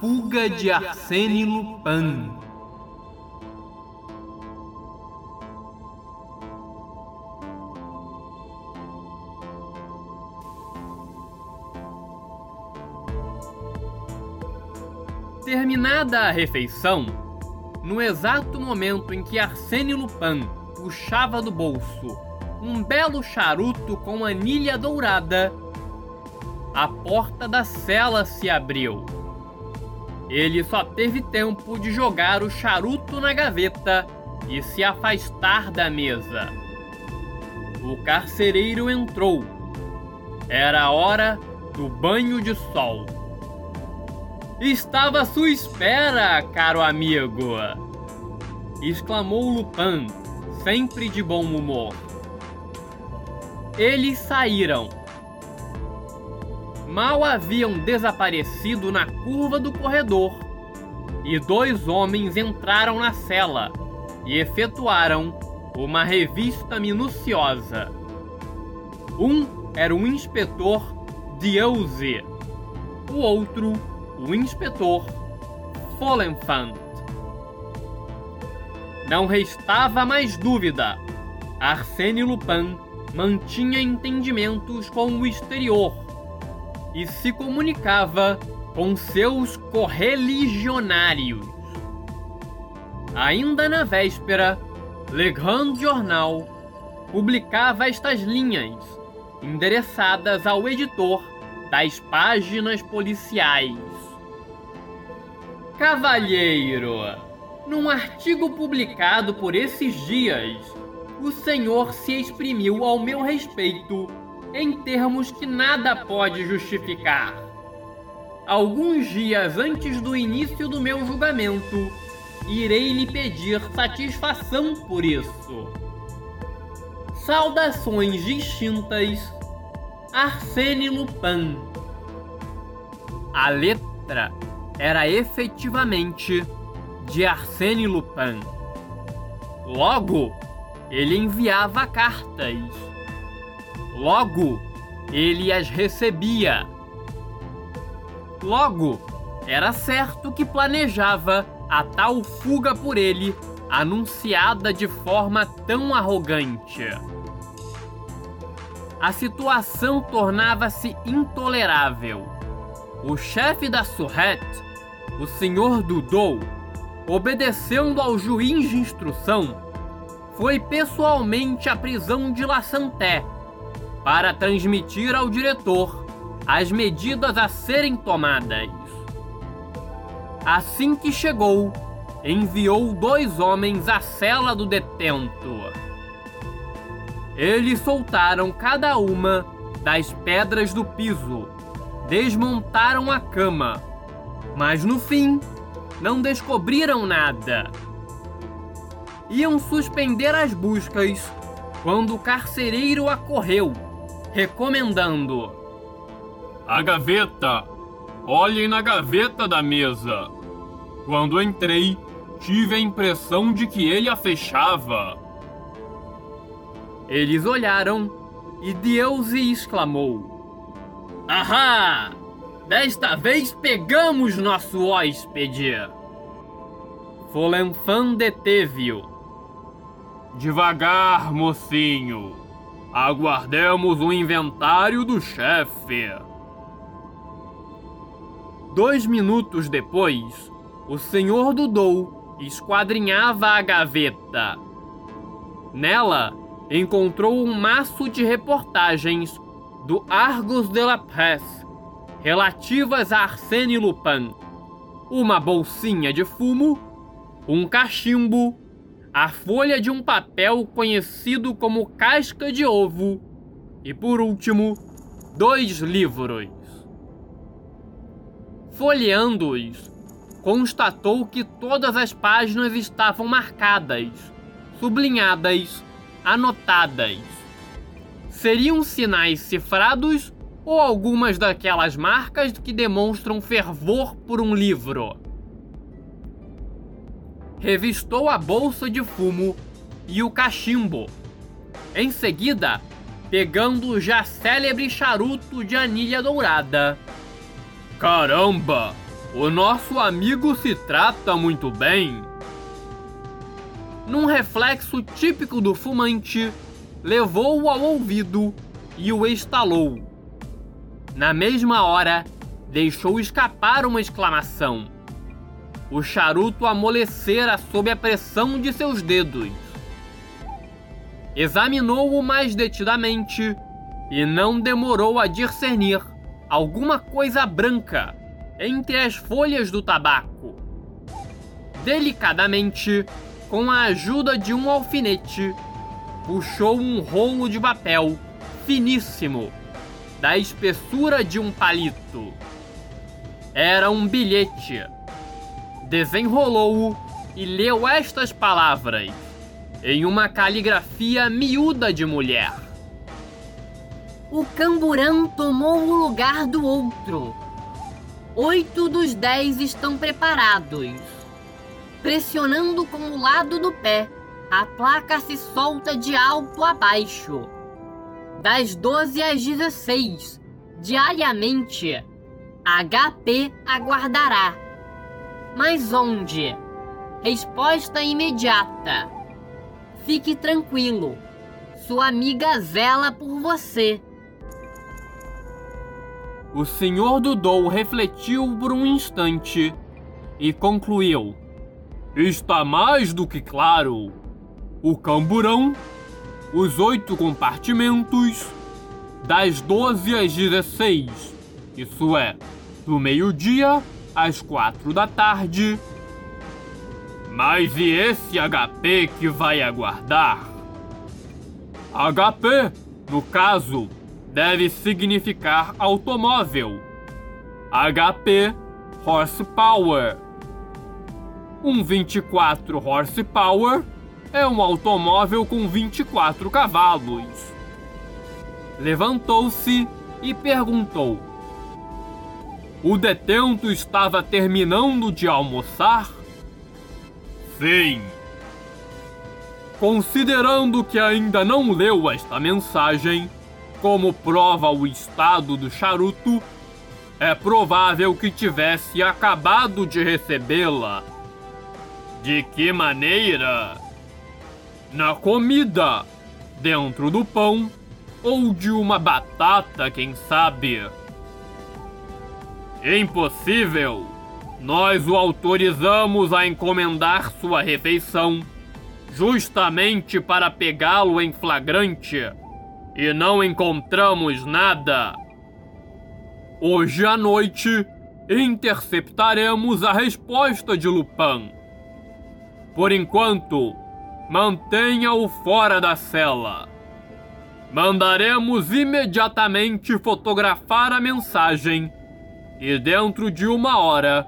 Fuga de Arsène Lupin. Terminada a refeição, no exato momento em que Arsène Lupin puxava do bolso um belo charuto com anilha dourada, a porta da cela se abriu. Ele só teve tempo de jogar o charuto na gaveta e se afastar da mesa. O carcereiro entrou. Era a hora do banho de sol. Estava à sua espera, caro amigo! exclamou Lupin, sempre de bom humor. Eles saíram. Mal haviam desaparecido na curva do corredor e dois homens entraram na cela e efetuaram uma revista minuciosa. Um era o inspetor Dieuze, o outro, o inspetor Folenfant. Não restava mais dúvida. Arsène Lupin mantinha entendimentos com o exterior e se comunicava com seus correligionários. Ainda na véspera, Le Grand Journal publicava estas linhas, endereçadas ao editor das páginas policiais. Cavalheiro, num artigo publicado por esses dias, o Senhor se exprimiu ao meu respeito em termos que nada pode justificar. Alguns dias antes do início do meu julgamento, irei lhe pedir satisfação por isso. Saudações distintas, Arsène Lupin. A letra era efetivamente de Arsène Lupin. Logo, ele enviava cartas. Logo, ele as recebia. Logo, era certo que planejava a tal fuga por ele, anunciada de forma tão arrogante. A situação tornava-se intolerável. O chefe da Surrette, o senhor Dudou, obedecendo ao juiz de instrução, foi pessoalmente à prisão de La Santé para transmitir ao diretor as medidas a serem tomadas. Assim que chegou, enviou dois homens à cela do detento. Eles soltaram cada uma das pedras do piso, desmontaram a cama, mas no fim não descobriram nada iam suspender as buscas quando o carcereiro acorreu, recomendando: A gaveta! Olhem na gaveta da mesa! Quando entrei, tive a impressão de que ele a fechava. Eles olharam e Deus exclamou: Ahá! Desta vez pegamos nosso hóspede! Folenfan deteve-o Devagar, mocinho. Aguardemos o inventário do chefe. Dois minutos depois, o senhor Dudou esquadrinhava a gaveta. Nela, encontrou um maço de reportagens do Argos de la Presse relativas a Arsène Lupin, uma bolsinha de fumo um cachimbo, a folha de um papel conhecido como casca de ovo e, por último, dois livros. Folheando-os, constatou que todas as páginas estavam marcadas, sublinhadas, anotadas. Seriam sinais cifrados ou algumas daquelas marcas que demonstram fervor por um livro? Revistou a bolsa de fumo e o cachimbo. Em seguida, pegando o já célebre charuto de anilha dourada. Caramba! O nosso amigo se trata muito bem. Num reflexo típico do fumante, levou-o ao ouvido e o estalou. Na mesma hora, deixou escapar uma exclamação. O charuto amolecera sob a pressão de seus dedos. Examinou-o mais detidamente e não demorou a discernir alguma coisa branca entre as folhas do tabaco. Delicadamente, com a ajuda de um alfinete, puxou um rolo de papel finíssimo, da espessura de um palito. Era um bilhete. Desenrolou-o e leu estas palavras, em uma caligrafia miúda de mulher. O camburão tomou o lugar do outro Oito dos dez estão preparados. Pressionando com o lado do pé, a placa se solta de alto a baixo. Das 12 às 16, diariamente, HP aguardará. Mas onde? Resposta imediata. Fique tranquilo. Sua amiga zela por você. O senhor Dudou refletiu por um instante e concluiu: Está mais do que claro. O camburão, os oito compartimentos, das 12 às 16, isso é, do meio-dia às quatro da tarde. Mas e esse HP que vai aguardar? HP, no caso, deve significar automóvel. HP horsepower. Um 24 horsepower é um automóvel com 24 cavalos. Levantou-se e perguntou: O detento estava terminando de almoçar? Sim. Considerando que ainda não leu esta mensagem, como prova o estado do charuto, é provável que tivesse acabado de recebê-la. De que maneira? Na comida, dentro do pão ou de uma batata, quem sabe? Impossível! Nós o autorizamos a encomendar sua refeição justamente para pegá-lo em flagrante e não encontramos nada. Hoje à noite interceptaremos a resposta de Lupin. Por enquanto, mantenha-o fora da cela. Mandaremos imediatamente fotografar a mensagem e dentro de uma hora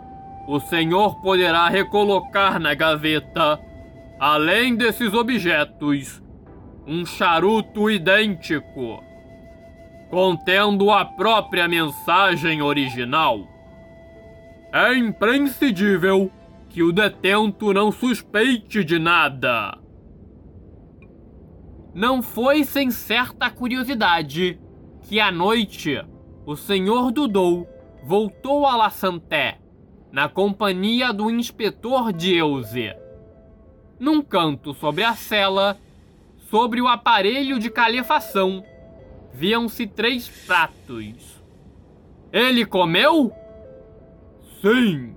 o senhor poderá recolocar na gaveta, além desses objetos, um charuto idêntico, contendo a própria mensagem original. É imprescindível que o detento não suspeite de nada. Não foi sem certa curiosidade que à noite o senhor Dudou voltou a La Santé, na companhia do inspetor Dieuze. Num canto sobre a cela Sobre o aparelho de calefação, viam-se três pratos. Ele comeu? Sim.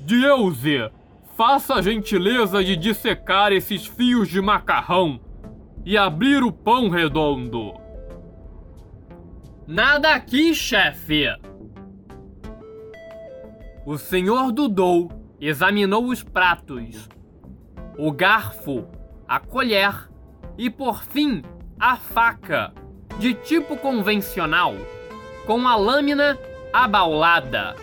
Dieuze, faça a gentileza de dissecar esses fios de macarrão e abrir o pão redondo. Nada aqui, chefe. O senhor Dudou examinou os pratos, o garfo, a colher e, por fim, a faca, de tipo convencional, com a lâmina abaulada.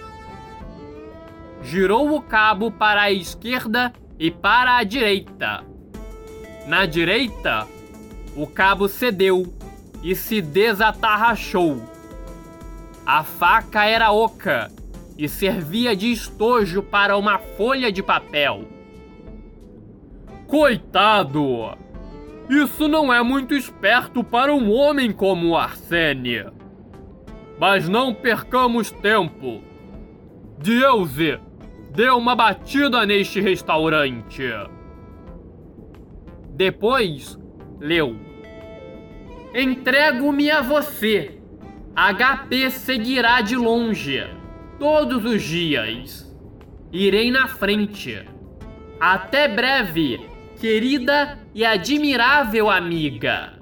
Girou o cabo para a esquerda e para a direita. Na direita, o cabo cedeu e se desatarrachou. A faca era oca e servia de estojo para uma folha de papel. Coitado! Isso não é muito esperto para um homem como Arsene. Mas não percamos tempo. Dieuze, dê uma batida neste restaurante. Depois, leu: Entrego-me a você. HP seguirá de longe, todos os dias. Irei na frente. Até breve, querida e admirável amiga.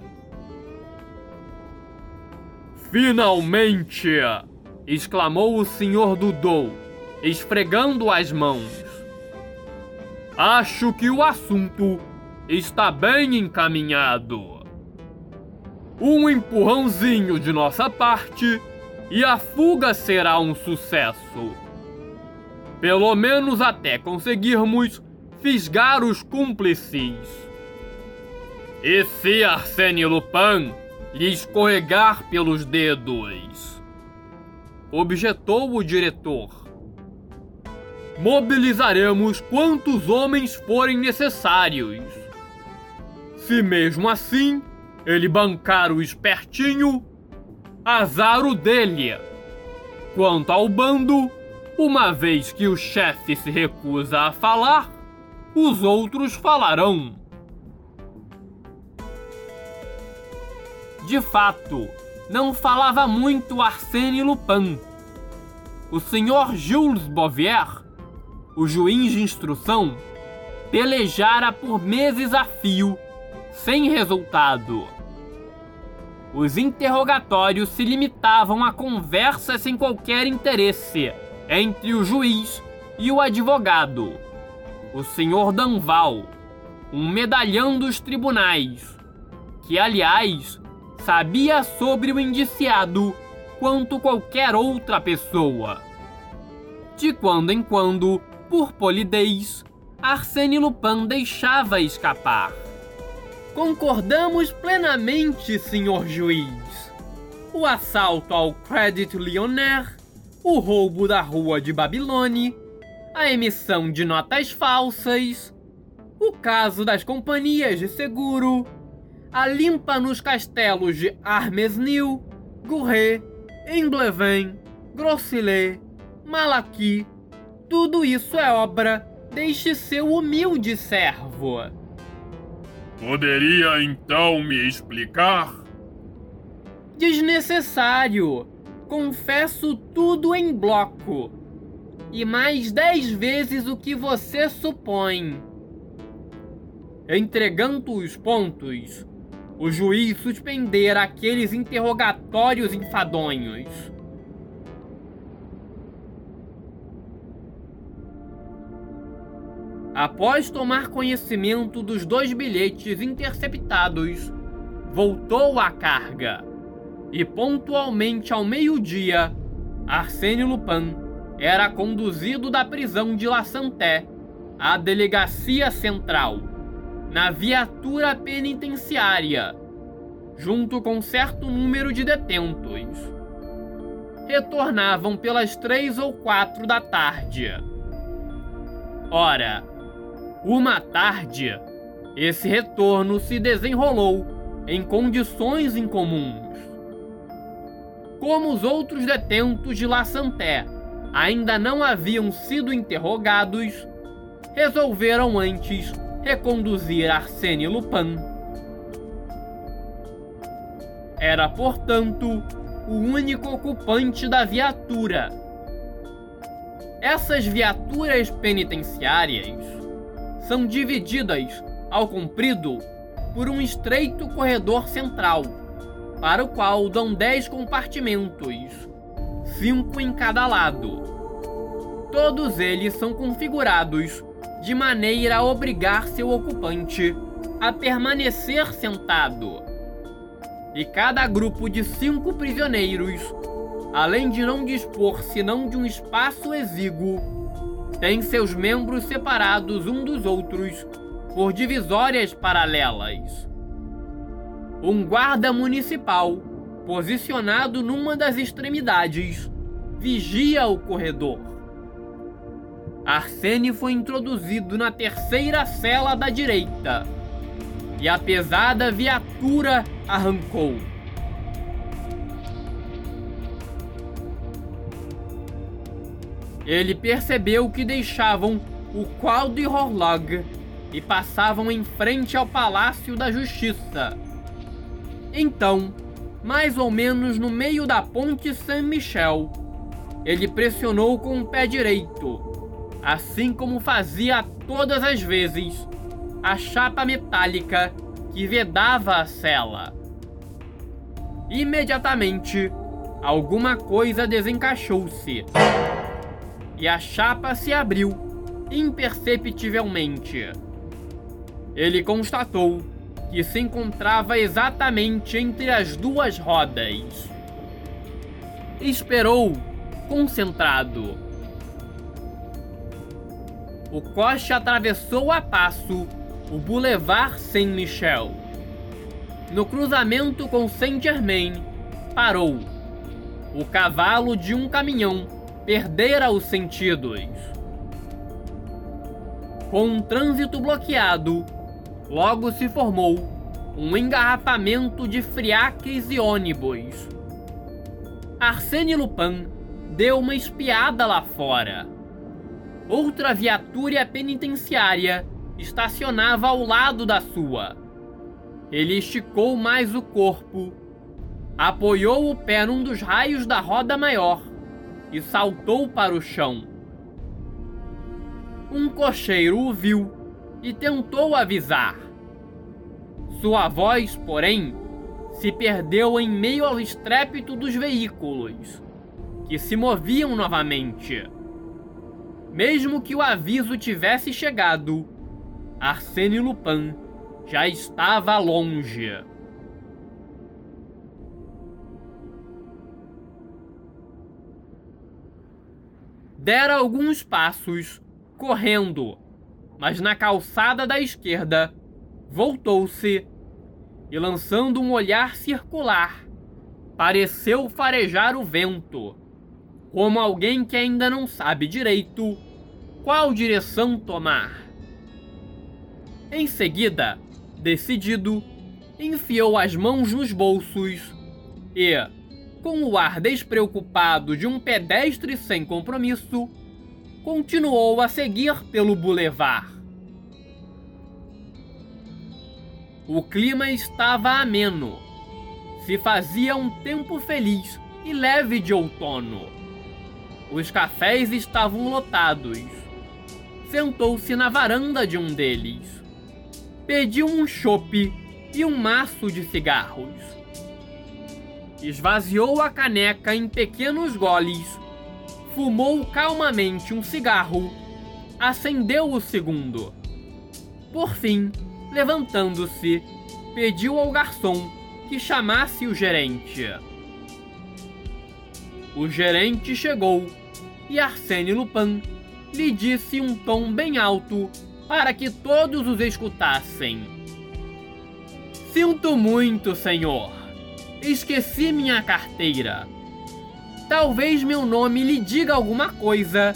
Finalmente! exclamou o senhor Dudou, esfregando as mãos. Acho que o assunto está bem encaminhado. Um empurrãozinho de nossa parte e a fuga será um sucesso. Pelo menos até conseguirmos fisgar os cúmplices. E se Arsène Lupin lhe escorregar pelos dedos? Objetou o diretor. Mobilizaremos quantos homens forem necessários. Se mesmo assim ele bancar o espertinho, azar o dele. Quanto ao bando, uma vez que o chefe se recusa a falar, os outros falarão. De fato, não falava muito Arsène Lupin. O senhor Jules Bouvier, o juiz de instrução, pelejara por meses a fio, sem resultado. Os interrogatórios se limitavam a conversas sem qualquer interesse entre o juiz e o advogado, o senhor Danval, um medalhão dos tribunais, que, aliás, sabia sobre o indiciado quanto qualquer outra pessoa. De quando em quando, por polidez, Arsène Lupin deixava escapar. Concordamos plenamente, senhor juiz. O assalto ao Credit Lyonnais, o roubo da rua de Babilônia, a emissão de notas falsas, o caso das companhias de seguro, a limpa nos castelos de Armesnil, Gourret, Embleven, Grossillet, Malaqui. Tudo isso é obra deste seu humilde servo. Poderia então me explicar? Desnecessário. Confesso tudo em bloco. E mais dez vezes o que você supõe. Entregando os pontos, o juiz suspendera aqueles interrogatórios enfadonhos. Após tomar conhecimento dos dois bilhetes interceptados, voltou à carga. E pontualmente ao meio-dia, Arsène Lupin era conduzido da prisão de La Santé à delegacia central na viatura penitenciária, junto com certo número de detentos. Retornavam pelas três ou quatro da tarde. Ora, uma tarde, esse retorno se desenrolou em condições incomuns. Como os outros detentos de La Santé ainda não haviam sido interrogados, resolveram antes reconduzir Arsène Lupin. Era, portanto, o único ocupante da viatura. Essas viaturas penitenciárias são divididas, ao comprido, por um estreito corredor central, para o qual dão dez compartimentos, cinco em cada lado. Todos eles são configurados de maneira a obrigar seu ocupante a permanecer sentado. E cada grupo de cinco prisioneiros, além de não dispor senão de um espaço exíguo, tem seus membros separados um dos outros por divisórias paralelas. Um guarda municipal, posicionado numa das extremidades, vigia o corredor. Arsene foi introduzido na terceira cela da direita e a pesada viatura arrancou. Ele percebeu que deixavam o qual de Horlog e passavam em frente ao Palácio da Justiça. Então, mais ou menos no meio da ponte Saint-Michel, ele pressionou com o pé direito, assim como fazia todas as vezes, a chapa metálica que vedava a cela. Imediatamente, alguma coisa desencaixou-se e a chapa se abriu imperceptivelmente. Ele constatou que se encontrava exatamente entre as duas rodas. Esperou, concentrado. O coche atravessou a passo o Boulevard Saint-Michel. No cruzamento com Saint-Germain, parou. O cavalo de um caminhão perdera os sentidos. Com um trânsito bloqueado, logo se formou um engarrafamento de friaques e ônibus. Arsène Lupin deu uma espiada lá fora. Outra viatura penitenciária estacionava ao lado da sua. Ele esticou mais o corpo, apoiou o pé num dos raios da roda maior e saltou para o chão. Um cocheiro o viu e tentou avisar. Sua voz, porém, se perdeu em meio ao estrépito dos veículos, que se moviam novamente. Mesmo que o aviso tivesse chegado, Arsène Lupin já estava longe. Dera alguns passos, correndo, mas na calçada da esquerda voltou-se e, lançando um olhar circular, pareceu farejar o vento, como alguém que ainda não sabe direito qual direção tomar. Em seguida, decidido, enfiou as mãos nos bolsos e, com o ar despreocupado de um pedestre sem compromisso, continuou a seguir pelo bulevar. O clima estava ameno. Se fazia um tempo feliz e leve de outono. Os cafés estavam lotados. Sentou-se na varanda de um deles pediu um chope e um maço de cigarros. Esvaziou a caneca em pequenos goles, fumou calmamente um cigarro, acendeu o segundo. Por fim, levantando-se, pediu ao garçom que chamasse o gerente. O gerente chegou e Arsène Lupin lhe disse um tom bem alto para que todos os escutassem. Sinto muito, senhor. Esqueci minha carteira. Talvez meu nome lhe diga alguma coisa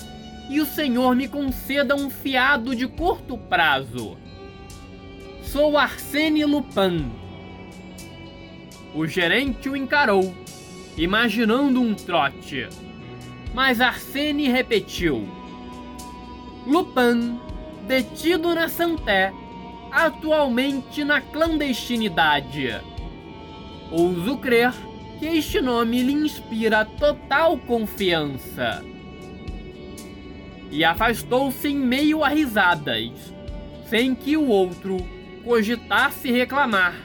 e o senhor me conceda um fiado de curto prazo. Sou Arsène Lupin. O gerente o encarou, imaginando um trote. Mas Arsène repetiu: Lupin detido na Santé, atualmente na clandestinidade. Ouso crer que este nome lhe inspira total confiança. E afastou-se em meio a risadas, sem que o outro cogitasse reclamar.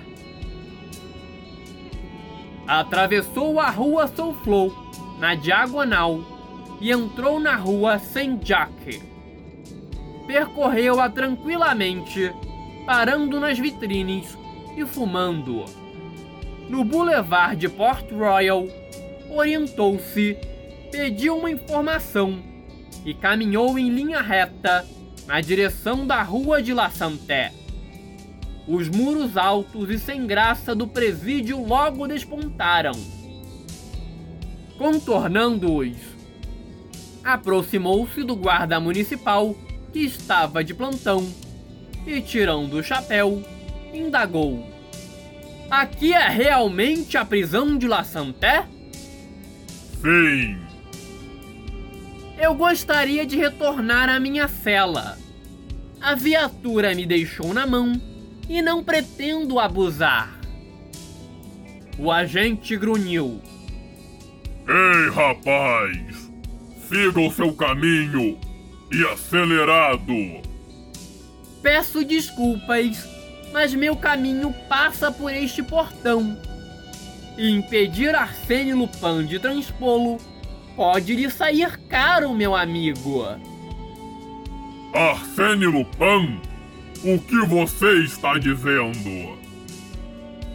Atravessou a rua Souflou, na diagonal, e entrou na rua Saint-Jacques. Percorreu-a tranquilamente, parando nas vitrines e fumando. No Boulevard de Port Royal, orientou-se, pediu uma informação e caminhou em linha reta na direção da Rua de La Santé. Os muros altos e sem graça do presídio logo despontaram. Contornando-os, aproximou-se do guarda municipal que estava de plantão e, tirando o chapéu, indagou: Aqui é realmente a prisão de La Santé? Sim. Eu gostaria de retornar à minha cela. A viatura me deixou na mão e não pretendo abusar. O agente grunhiu. Ei, rapaz! Siga o seu caminho e acelerado! Peço desculpas, mas meu caminho passa por este portão. E impedir Arsênio Lupin de transpô-lo pode lhe sair caro, meu amigo. Arsênio Lupin? O que você está dizendo?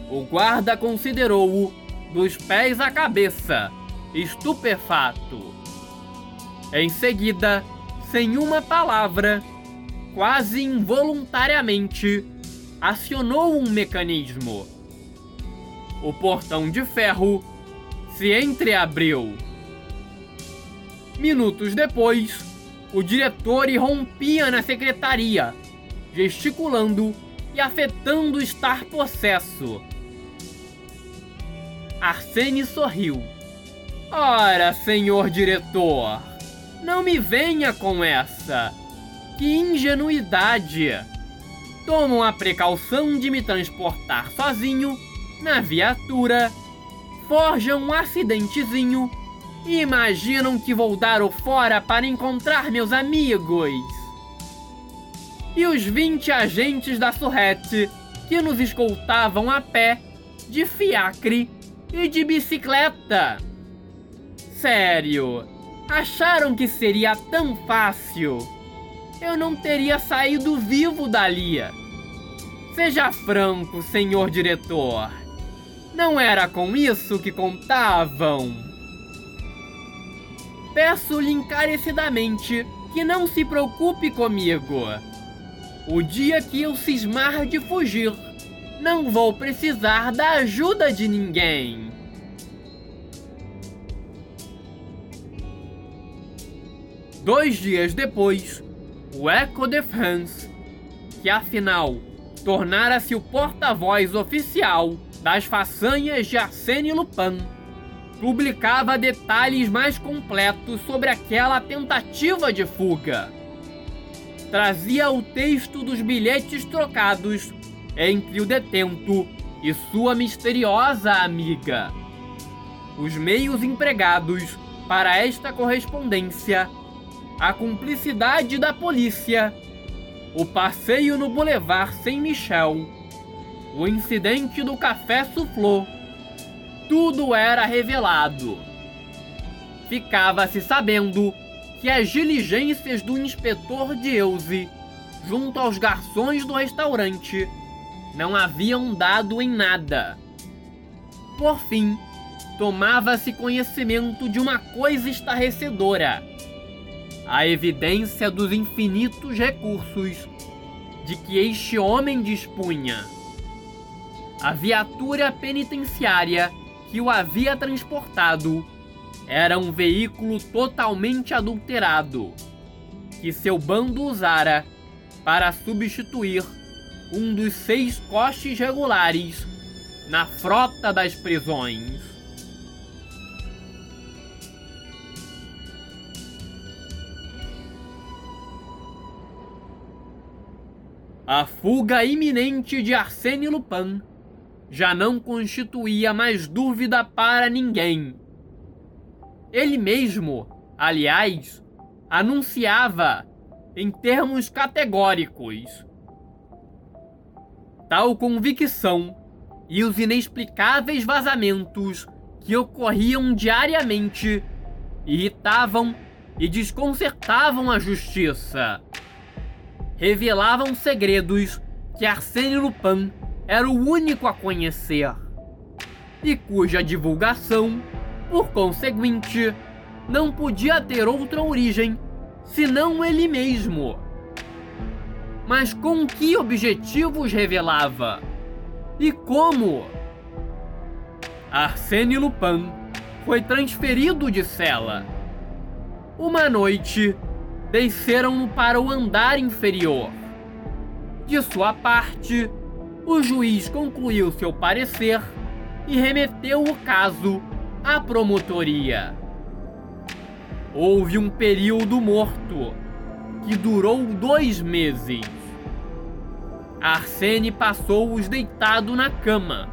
O guarda considerou-o dos pés à cabeça, estupefato. Em seguida, sem uma palavra, quase involuntariamente, acionou um mecanismo. O portão de ferro se entreabriu. Minutos depois, o diretor irrompia na secretaria, gesticulando e afetando estar possesso. Arsene sorriu. Ora, senhor diretor, não me venha com essa. Que ingenuidade! Tomam a precaução de me transportar sozinho na viatura, forjam um acidentezinho e imaginam que vou dar o fora para encontrar meus amigos. E os 20 agentes da Surrete que nos escoltavam a pé, de fiacre e de bicicleta. Sério, acharam que seria tão fácil? Eu não teria saído vivo dali. Seja franco, senhor diretor. Não era com isso que contavam? Peço-lhe encarecidamente que não se preocupe comigo. O dia que eu cismar de fugir, não vou precisar da ajuda de ninguém. Dois dias depois, o Echo de France, que afinal tornara-se o porta-voz oficial das façanhas de Arsène Lupin, publicava detalhes mais completos sobre aquela tentativa de fuga. Trazia o texto dos bilhetes trocados entre o detento e sua misteriosa amiga. Os meios empregados para esta correspondência, a cumplicidade da polícia, o passeio no Boulevard Saint-Michel, o incidente do café Soufflot, tudo era revelado. Ficava-se sabendo que as diligências do inspetor Dieuze, junto aos garçons do restaurante, não haviam dado em nada. Por fim, tomava-se conhecimento de uma coisa estarrecedora: a evidência dos infinitos recursos de que este homem dispunha. A viatura penitenciária que o havia transportado era um veículo totalmente adulterado, que seu bando usara para substituir um dos seis costes regulares na frota das prisões. A fuga iminente de Arsène Lupin já não constituía mais dúvida para ninguém. Ele mesmo, aliás, anunciava em termos categóricos. Tal convicção e os inexplicáveis vazamentos que ocorriam diariamente irritavam e desconcertavam a justiça. Revelavam segredos que Arsène Lupin era o único a conhecer e cuja divulgação, por conseguinte, não podia ter outra origem senão ele mesmo. Mas com que objetivos revelava? E como? Arsène Lupin foi transferido de cela. Uma noite, desceram-no para o andar inferior. De sua parte, o juiz concluiu seu parecer e remeteu o caso à promotoria. Houve um período morto que durou dois meses. Arsene passou-os deitado na cama,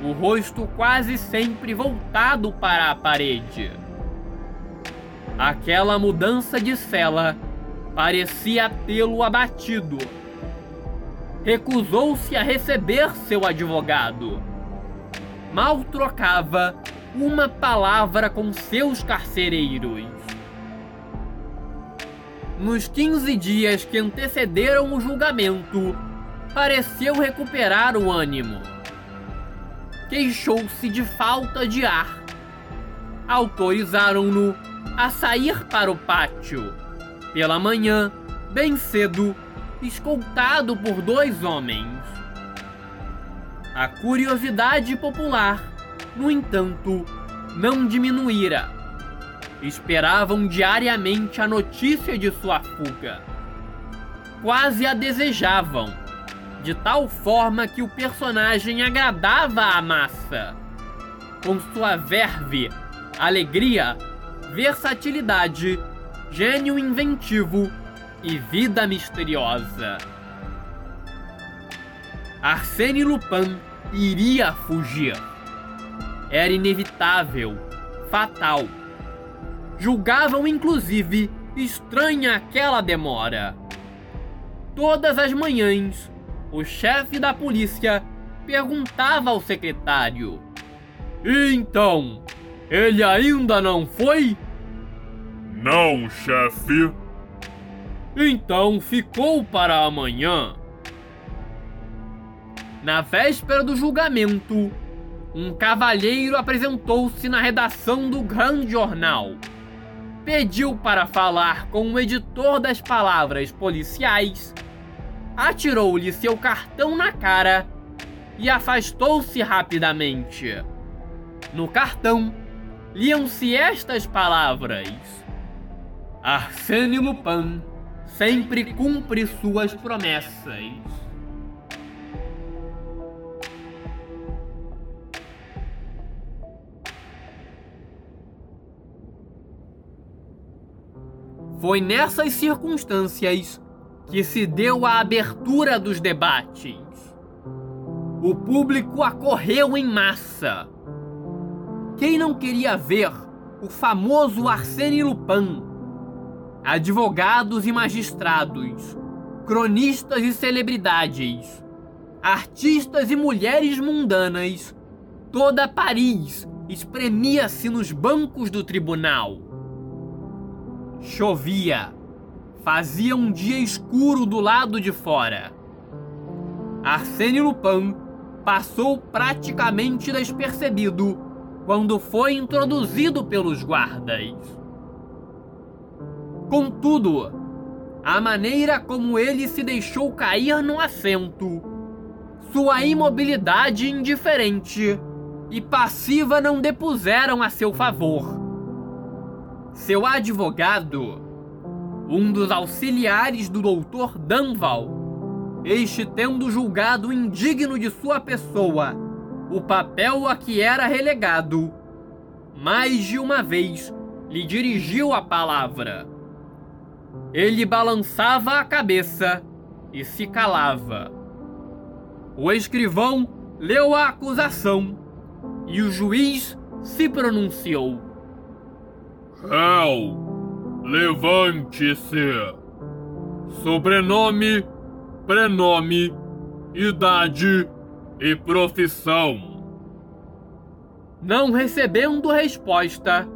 o rosto quase sempre voltado para a parede. Aquela mudança de cela parecia tê-lo abatido. Recusou-se a receber seu advogado. Mal trocava uma palavra com seus carcereiros. Nos 15 dias que antecederam o julgamento, pareceu recuperar o ânimo. Queixou-se de falta de ar. Autorizaram-no a sair para o pátio. Pela manhã, bem cedo, escoltado por dois homens. A curiosidade popular, no entanto, não diminuíra. Esperavam diariamente a notícia de sua fuga. Quase a desejavam, de tal forma que o personagem agradava à massa. Com sua verve, alegria, versatilidade, gênio inventivo e vida misteriosa. Arsène Lupin iria fugir. Era inevitável, fatal. Julgavam inclusive estranha aquela demora. Todas as manhãs, o chefe da polícia perguntava ao secretário: Então, ele ainda não foi? Não, chefe. Então ficou para amanhã. Na véspera do julgamento, um cavalheiro apresentou-se na redação do Grande Jornal. Pediu para falar com o editor das palavras policiais, atirou-lhe seu cartão na cara e afastou-se rapidamente. No cartão, liam-se estas palavras: Arsène Lupin sempre cumpre suas promessas. Foi nessas circunstâncias que se deu a abertura dos debates. O público acorreu em massa quem não queria ver o famoso Arsène Lupin? Advogados e magistrados, cronistas e celebridades, artistas e mulheres mundanas, toda Paris espremia-se nos bancos do tribunal. Chovia, fazia um dia escuro do lado de fora. Arsène Lupin passou praticamente despercebido quando foi introduzido pelos guardas. Contudo, a maneira como ele se deixou cair no assento, sua imobilidade indiferente e passiva não depuseram a seu favor. Seu advogado, um dos auxiliares do doutor Danval, este tendo julgado indigno de sua pessoa o papel a que era relegado, mais de uma vez lhe dirigiu a palavra. Ele balançava a cabeça e se calava. O escrivão leu a acusação e o juiz se pronunciou. Réu, levante-se. Sobrenome, prenome, idade e profissão. Não recebendo resposta,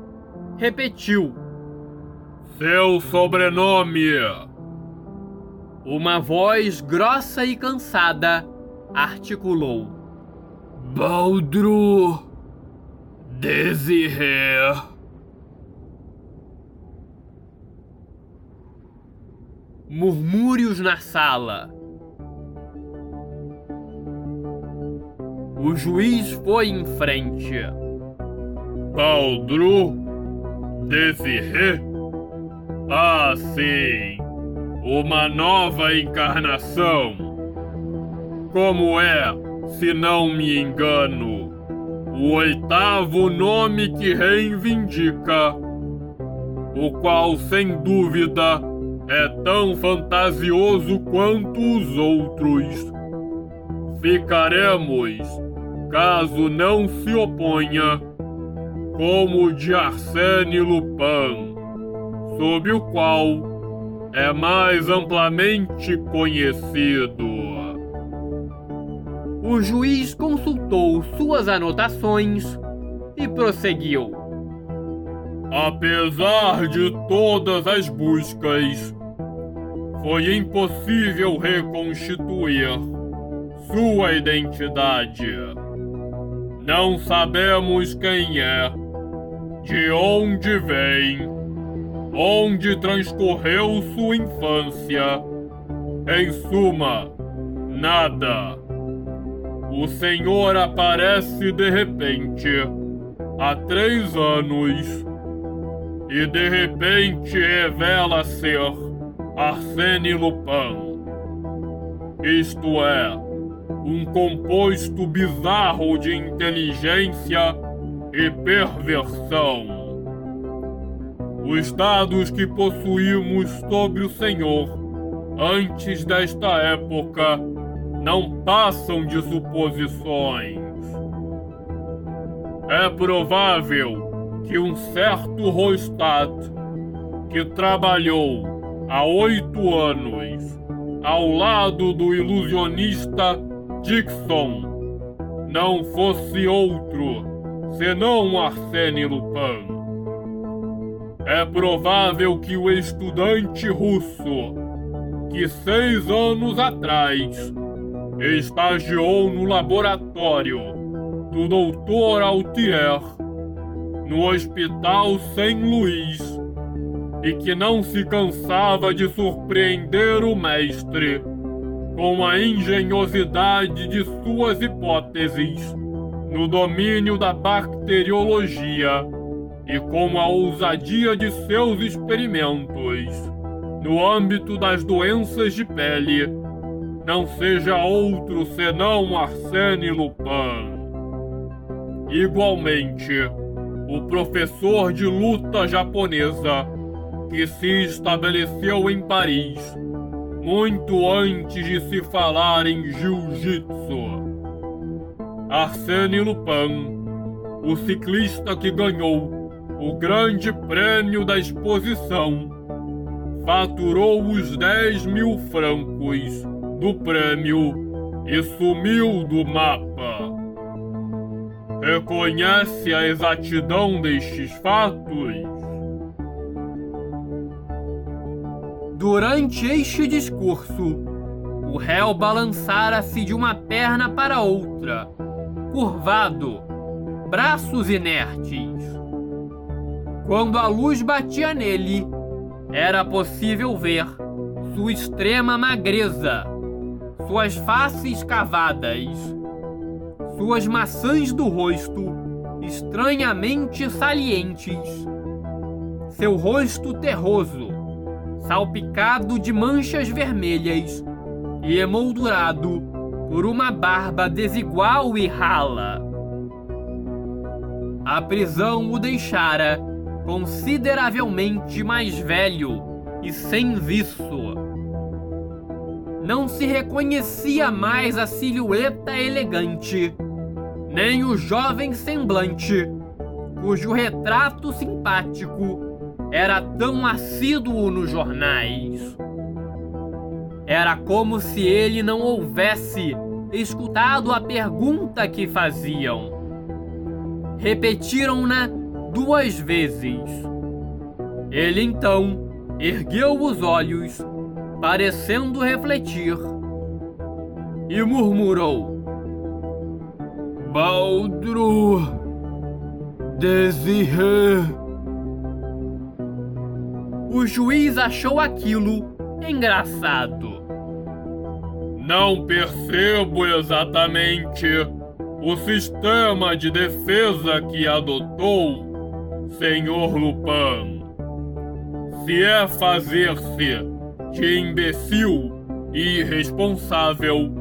repetiu: Seu sobrenome. Uma voz grossa e cansada articulou: Baldro Desiré. Murmúrios na sala. O juiz foi em frente. Baldro Desiré? Ah, sim. Uma nova encarnação. Como é, se não me engano, o oitavo nome que reivindica, o qual, sem dúvida, é tão fantasioso quanto os outros. Ficaremos, caso não se oponha, como o de Arsène Lupin, sob o qual é mais amplamente conhecido. O juiz consultou suas anotações e prosseguiu. Apesar de todas as buscas, foi impossível reconstituir sua identidade. Não sabemos quem é, de onde vem, onde transcorreu sua infância. Em suma, nada. O Senhor aparece de repente, há três anos, e de repente revela ser Arsène Lupin. Isto é, um composto bizarro de inteligência e perversão. Os dados que possuímos sobre o Senhor antes desta época não passam de suposições. É provável que um certo Rostad, que trabalhou há oito anos ao lado do ilusionista Dixon, não fosse outro senão Arsène Lupin. É provável que o estudante russo, que seis anos atrás estagiou no laboratório do Dr. Altier, no Hospital Saint Louis, e que não se cansava de surpreender o mestre com a engenhosidade de suas hipóteses no domínio da bacteriologia e com a ousadia de seus experimentos no âmbito das doenças de pele, não seja outro senão Arsène Lupin. Igualmente, o professor de luta japonesa que se estabeleceu em Paris muito antes de se falar em jiu-jitsu. Arsène Lupin, o ciclista que ganhou o grande prêmio da exposição, faturou os 10 mil francos do prêmio e sumiu do mapa. Reconhece a exatidão destes fatos? Durante este discurso, o réu balançara-se de uma perna para outra, curvado, braços inertes. Quando a luz batia nele, era possível ver sua extrema magreza, suas faces cavadas, suas maçãs do rosto estranhamente salientes, seu rosto terroso, salpicado de manchas vermelhas e emoldurado por uma barba desigual e rala. A prisão o deixara consideravelmente mais velho e sem viço. Não se reconhecia mais a silhueta elegante, nem o jovem semblante, cujo retrato simpático era tão assíduo nos jornais. Era como se ele não houvesse escutado a pergunta que faziam. Repetiram-na duas vezes. Ele então ergueu os olhos, parecendo refletir, e murmurou: Baldro Desirê. O juiz achou aquilo engraçado. Não percebo exatamente o sistema de defesa que adotou, senhor Lupin. Se é fazer-se de imbecil e irresponsável,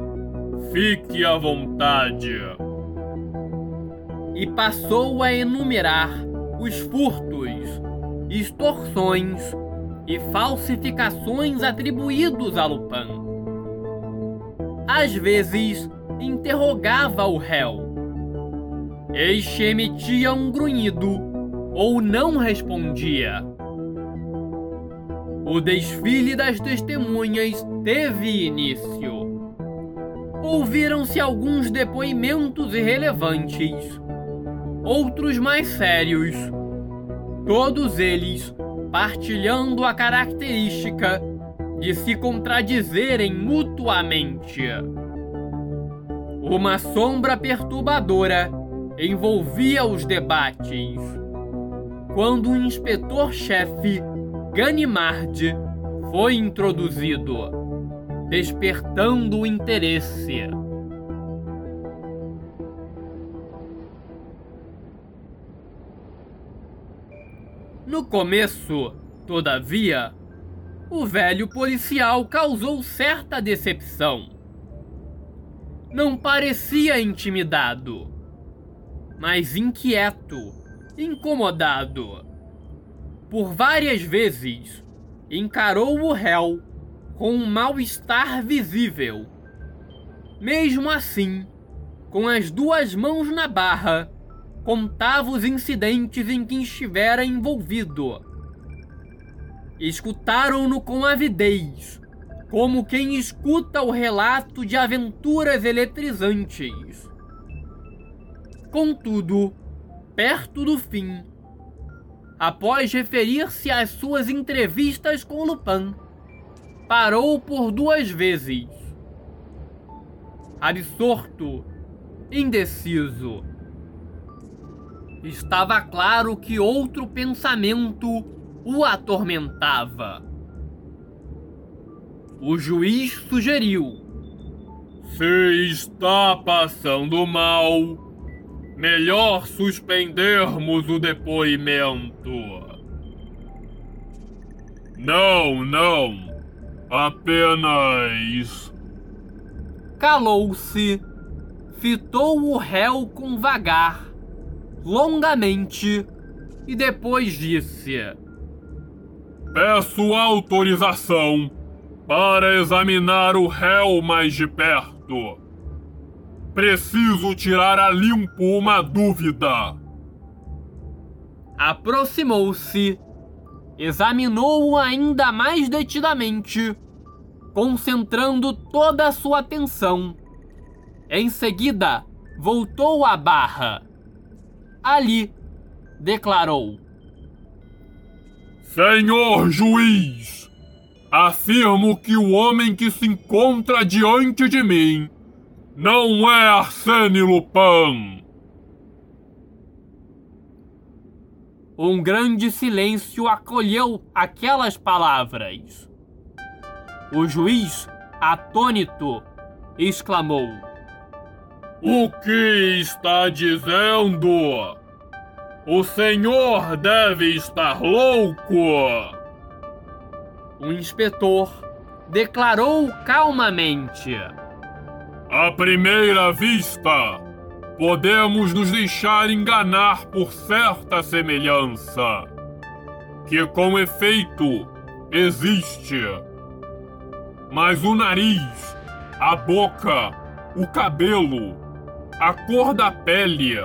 fique à vontade. E passou a enumerar os furtos, extorsões e falsificações atribuídos a Lupin. Às vezes, interrogava o réu. Este emitia um grunhido ou não respondia. O desfile das testemunhas teve início. Ouviram-se alguns depoimentos irrelevantes, outros mais sérios, todos eles partilhando a característica de se contradizerem mutuamente. Uma sombra perturbadora envolvia os debates. Quando o inspetor-chefe Ganimard foi introduzido, despertando o interesse. No começo, todavia, o velho policial causou certa decepção. Não parecia intimidado, mas inquieto, incomodado. Por várias vezes, encarou o réu com um mal-estar visível. Mesmo assim, com as duas mãos na barra, contava os incidentes em que estivera envolvido escutaram-no com avidez, como quem escuta o relato de aventuras eletrizantes. Contudo, perto do fim, após referir-se às suas entrevistas com Lupin, parou por duas vezes. Absorto, indeciso. Estava claro que outro pensamento o atormentava. O juiz sugeriu: Se está passando mal, melhor suspendermos o depoimento. Não, não. Apenas. Calou-se, fitou o réu com vagar, longamente, e depois disse: Peço autorização para examinar o réu mais de perto. Preciso tirar a limpo uma dúvida. Aproximou-se, examinou-o ainda mais detidamente, concentrando toda a sua atenção. Em seguida, voltou à barra. Ali, declarou: Senhor juiz, afirmo que o homem que se encontra diante de mim não é Arsène Lupin. Um grande silêncio acolheu aquelas palavras. O juiz, atônito, exclamou: O que está dizendo? O senhor deve estar louco! O inspetor declarou calmamente: À primeira vista, podemos nos deixar enganar por certa semelhança, que com efeito existe. Mas o nariz, a boca, o cabelo, a cor da pele,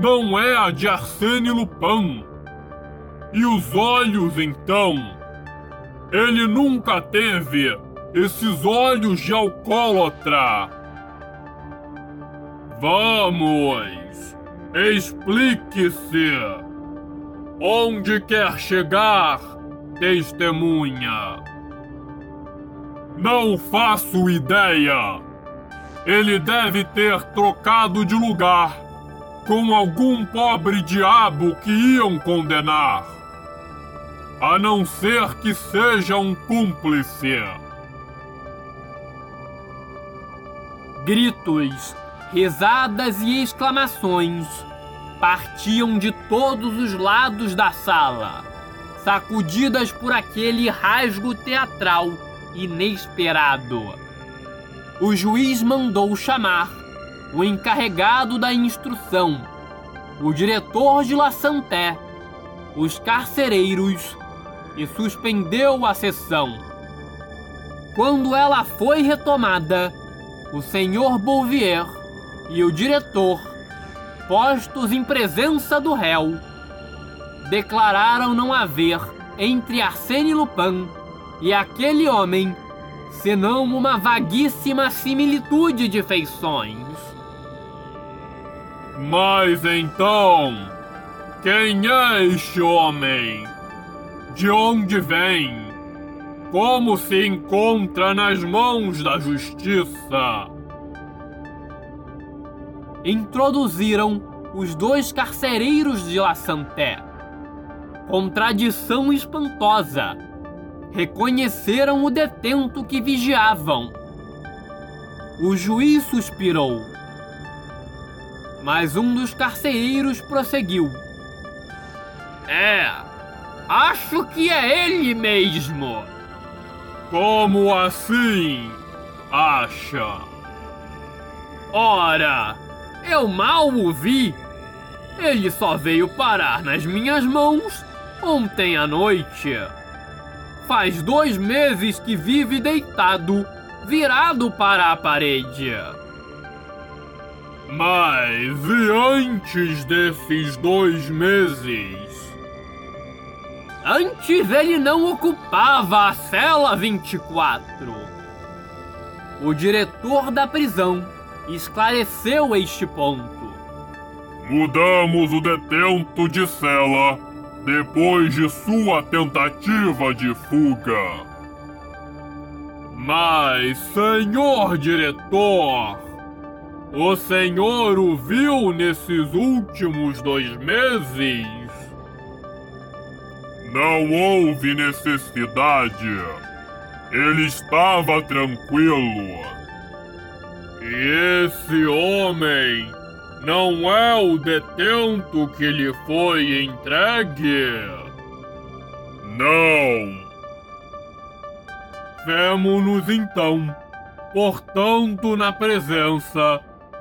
não é a de Arsênio Lupin. E os olhos, então? Ele nunca teve esses olhos de alcoólatra. Vamos, explique-se. Onde quer chegar testemunha. Não faço ideia. Ele deve ter trocado de lugar com algum pobre diabo que iam condenar. A não ser que seja um cúmplice. Gritos, risadas e exclamações partiam de todos os lados da sala, sacudidas por aquele rasgo teatral inesperado. O juiz mandou chamar o encarregado da instrução, o diretor de La Santé, os carcereiros e suspendeu a sessão. Quando ela foi retomada, o senhor Bouvier e o diretor, postos em presença do réu, declararam não haver entre Arsène Lupin e aquele homem senão uma vaguíssima similitude de feições. Mas então, quem é este homem? De onde vem? Como se encontra nas mãos da justiça? Introduziram os dois carcereiros de La Santé. Contradição espantosa. Reconheceram o detento que vigiavam. O juiz suspirou. Mas um dos carcereiros prosseguiu. É, acho que é ele mesmo. Como assim? Acha? Ora, eu mal o vi. Ele só veio parar nas minhas mãos ontem à noite. Faz dois meses que vive deitado, virado para a parede. Mas e antes desses dois meses? Antes ele não ocupava a cela 24. O diretor da prisão esclareceu este ponto. Mudamos o detento de cela depois de sua tentativa de fuga. Mas, senhor diretor, o senhor o viu nesses últimos dois meses? Não houve necessidade. Ele estava tranquilo. E esse homem não é o detento que lhe foi entregue? Não. Vemo-nos então, portanto, na presença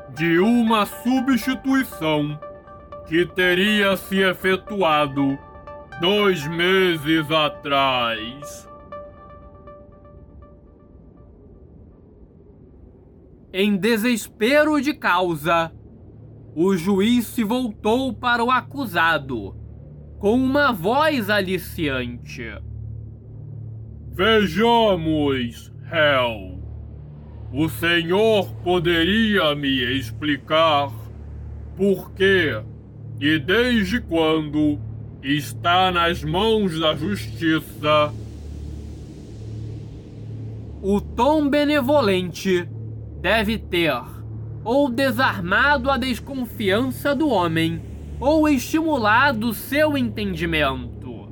de uma substituição que teria se efetuado dois meses atrás. Em desespero de causa, o juiz se voltou para o acusado, com uma voz aliciante. Vejamos, réu. O senhor poderia me explicar por que e desde quando está nas mãos da justiça? O tom benevolente deve ter ou desarmado a desconfiança do homem, ou estimulado seu entendimento.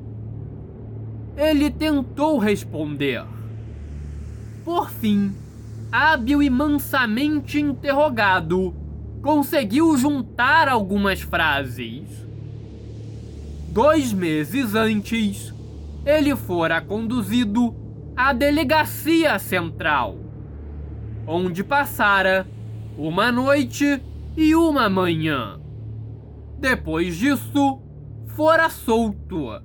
Ele tentou responder. Por fim, hábil e mansamente interrogado, conseguiu juntar algumas frases. Dois meses antes, ele fora conduzido à delegacia central, onde passara uma noite e uma manhã. Depois disso, fora solto.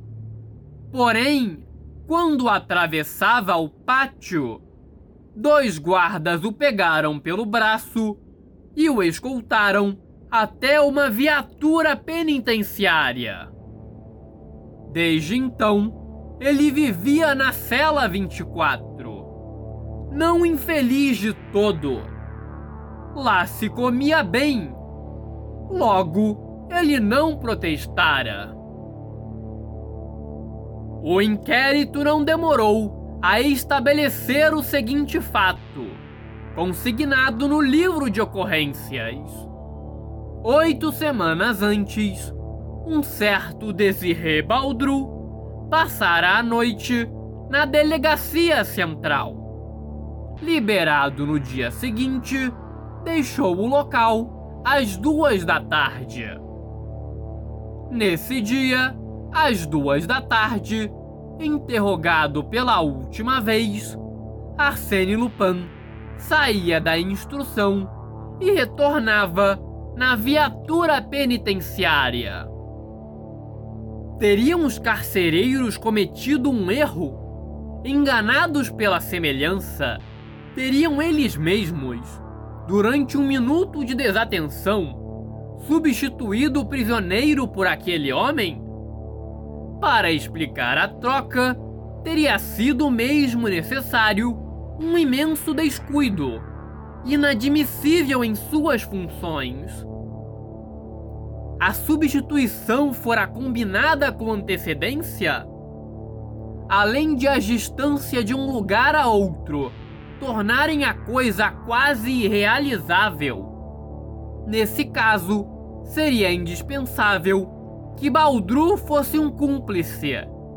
Porém, quando atravessava o pátio, dois guardas o pegaram pelo braço e o escoltaram até uma viatura penitenciária. Desde então, ele vivia na cela 24. Não infeliz de todo Lá se comia bem. Logo, ele não protestara. O inquérito não demorou a estabelecer o seguinte fato, consignado no livro de ocorrências. Oito semanas antes, um certo Desiré Baldru passara a noite na delegacia central. Liberado no dia seguinte, deixou o local às duas da tarde. Nesse dia, às duas da tarde, interrogado pela última vez, Arsène Lupin saía da instrução e retornava na viatura penitenciária. Teriam os carcereiros cometido um erro? Enganados pela semelhança, teriam eles mesmos, durante um minuto de desatenção, substituído o prisioneiro por aquele homem? Para explicar a troca, teria sido mesmo necessário um imenso descuido, inadmissível em suas funções. A substituição fora combinada com antecedência? Além de a distância de um lugar a outro tornarem a coisa quase irrealizável. Nesse caso, seria indispensável que Baldru fosse um cúmplice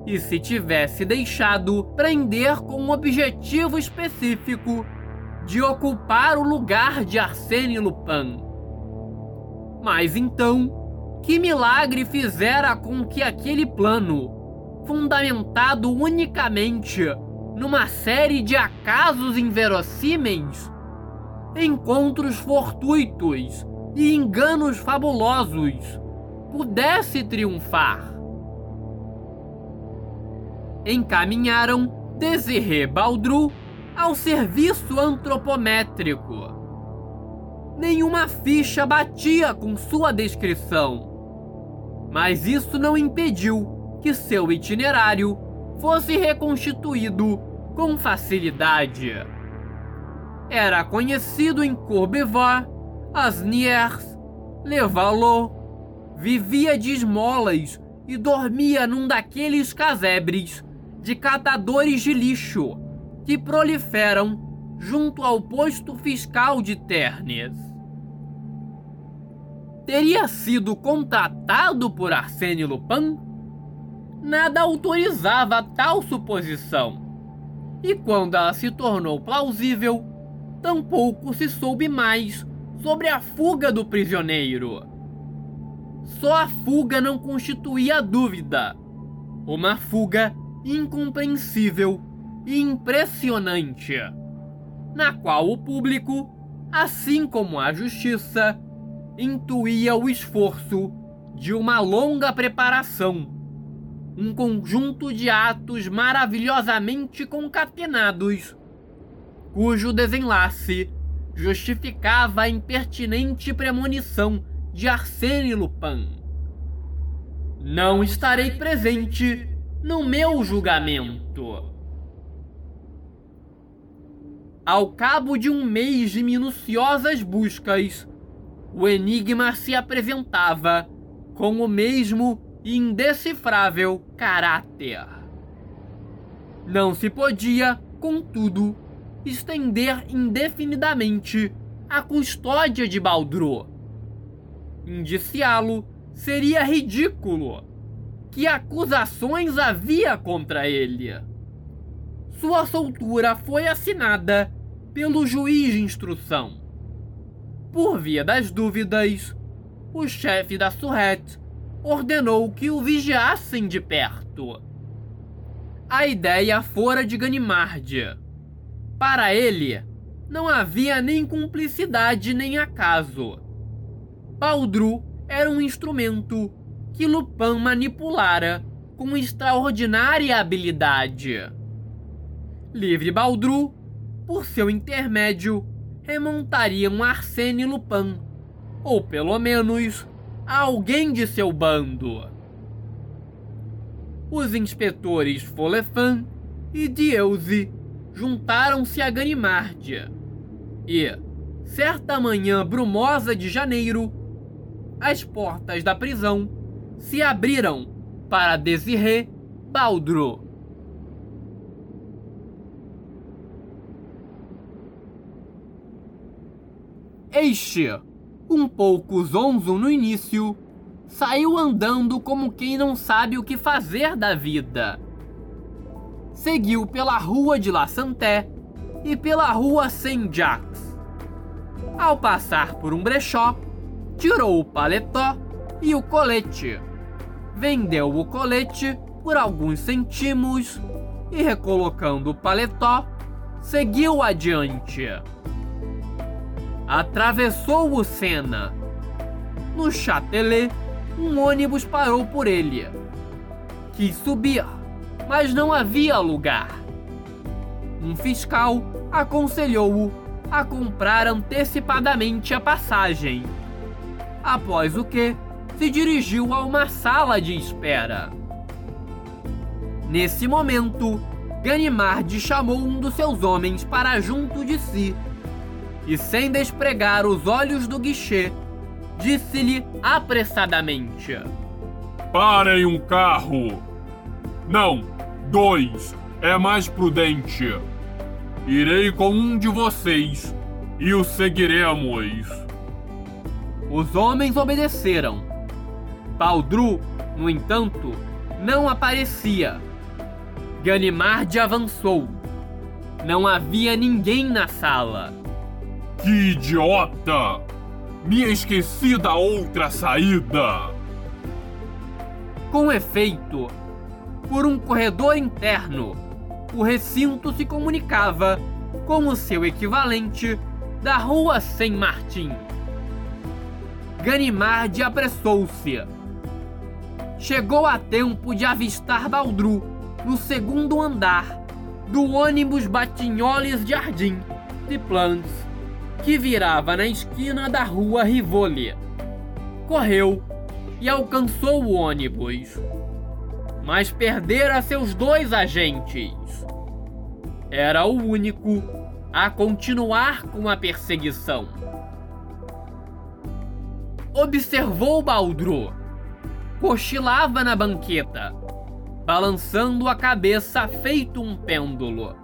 e se tivesse deixado prender com um objetivo específico de ocupar o lugar de Arsène Lupin. Mas então, que milagre fizera com que aquele plano, fundamentado unicamente numa série de acasos inverossímeis, encontros fortuitos e enganos fabulosos, pudesse triunfar. Encaminharam Desiré Baldru ao serviço antropométrico. Nenhuma ficha batia com sua descrição, mas isso não impediu que seu itinerário fosse reconstituído com facilidade. Era conhecido em Courbevoie, Asnières, Levallois, vivia de esmolas e dormia num daqueles casebres de catadores de lixo que proliferam junto ao posto fiscal de Ternes. Teria sido contratado por Arsène Lupin? Nada autorizava tal suposição. E quando ela se tornou plausível, tampouco se soube mais sobre a fuga do prisioneiro. Só a fuga não constituía dúvida. Uma fuga incompreensível e impressionante, na qual o público, assim como a justiça, intuía o esforço de uma longa preparação, um conjunto de atos maravilhosamente concatenados, cujo desenlace justificava a impertinente premonição de Arsène Lupin. Não estarei presente no meu julgamento. Ao cabo de um mês de minuciosas buscas, o enigma se apresentava com o mesmo indecifrável caráter. Não se podia, contudo, estender indefinidamente a custódia de Baldro Indiciá-lo seria ridículo. Que acusações havia contra ele? Sua soltura foi assinada pelo juiz de instrução. Por via das dúvidas, o chefe da Surrete ordenou que o vigiassem de perto. A ideia fora de Ganimard. Para ele, não havia nem cumplicidade nem acaso. Baldru era um instrumento que Lupin manipulara com extraordinária habilidade. Livre Baldru, por seu intermédio, remontariam Arsène Lupin, ou pelo menos alguém de seu bando. Os inspetores Folefan e Dieuze juntaram-se a Ganimard e, certa manhã brumosa de janeiro, as portas da prisão se abriram para Desiré Baldro. Este, um pouco zonzo no início, saiu andando como quem não sabe o que fazer da vida. Seguiu pela rua de La Santé e pela rua Saint-Jacques. Ao passar por um brechó, tirou o paletó e o colete. Vendeu o colete por alguns centimos e, recolocando o paletó, seguiu adiante. Atravessou o Sena. No Châtelet, um ônibus parou por ele. Quis subir, mas não havia lugar. Um fiscal aconselhou-o a comprar antecipadamente a passagem. Após o que, se dirigiu a uma sala de espera. Nesse momento, Ganimard chamou um dos seus homens para junto de si e, sem despregar os olhos do guichê, disse-lhe apressadamente: Parem um carro! Não, dois, é mais prudente. Irei com um de vocês e o seguiremos. Os homens obedeceram. Baldru, no entanto, não aparecia. Ganimard avançou. Não havia ninguém na sala. Que idiota! Me esqueci da outra saída! Com efeito, por um corredor interno, o recinto se comunicava com o seu equivalente da Rua Saint-Martin. Ganimard apressou-se. Chegou a tempo de avistar Baldru no segundo andar do ônibus Batignoles Jardim de Plantes que virava na esquina da rua Rivoli. Correu e alcançou o ônibus, mas perdera seus dois agentes. Era o único a continuar com a perseguição. Observou Baldro. Cochilava na banqueta, balançando a cabeça feito um pêndulo.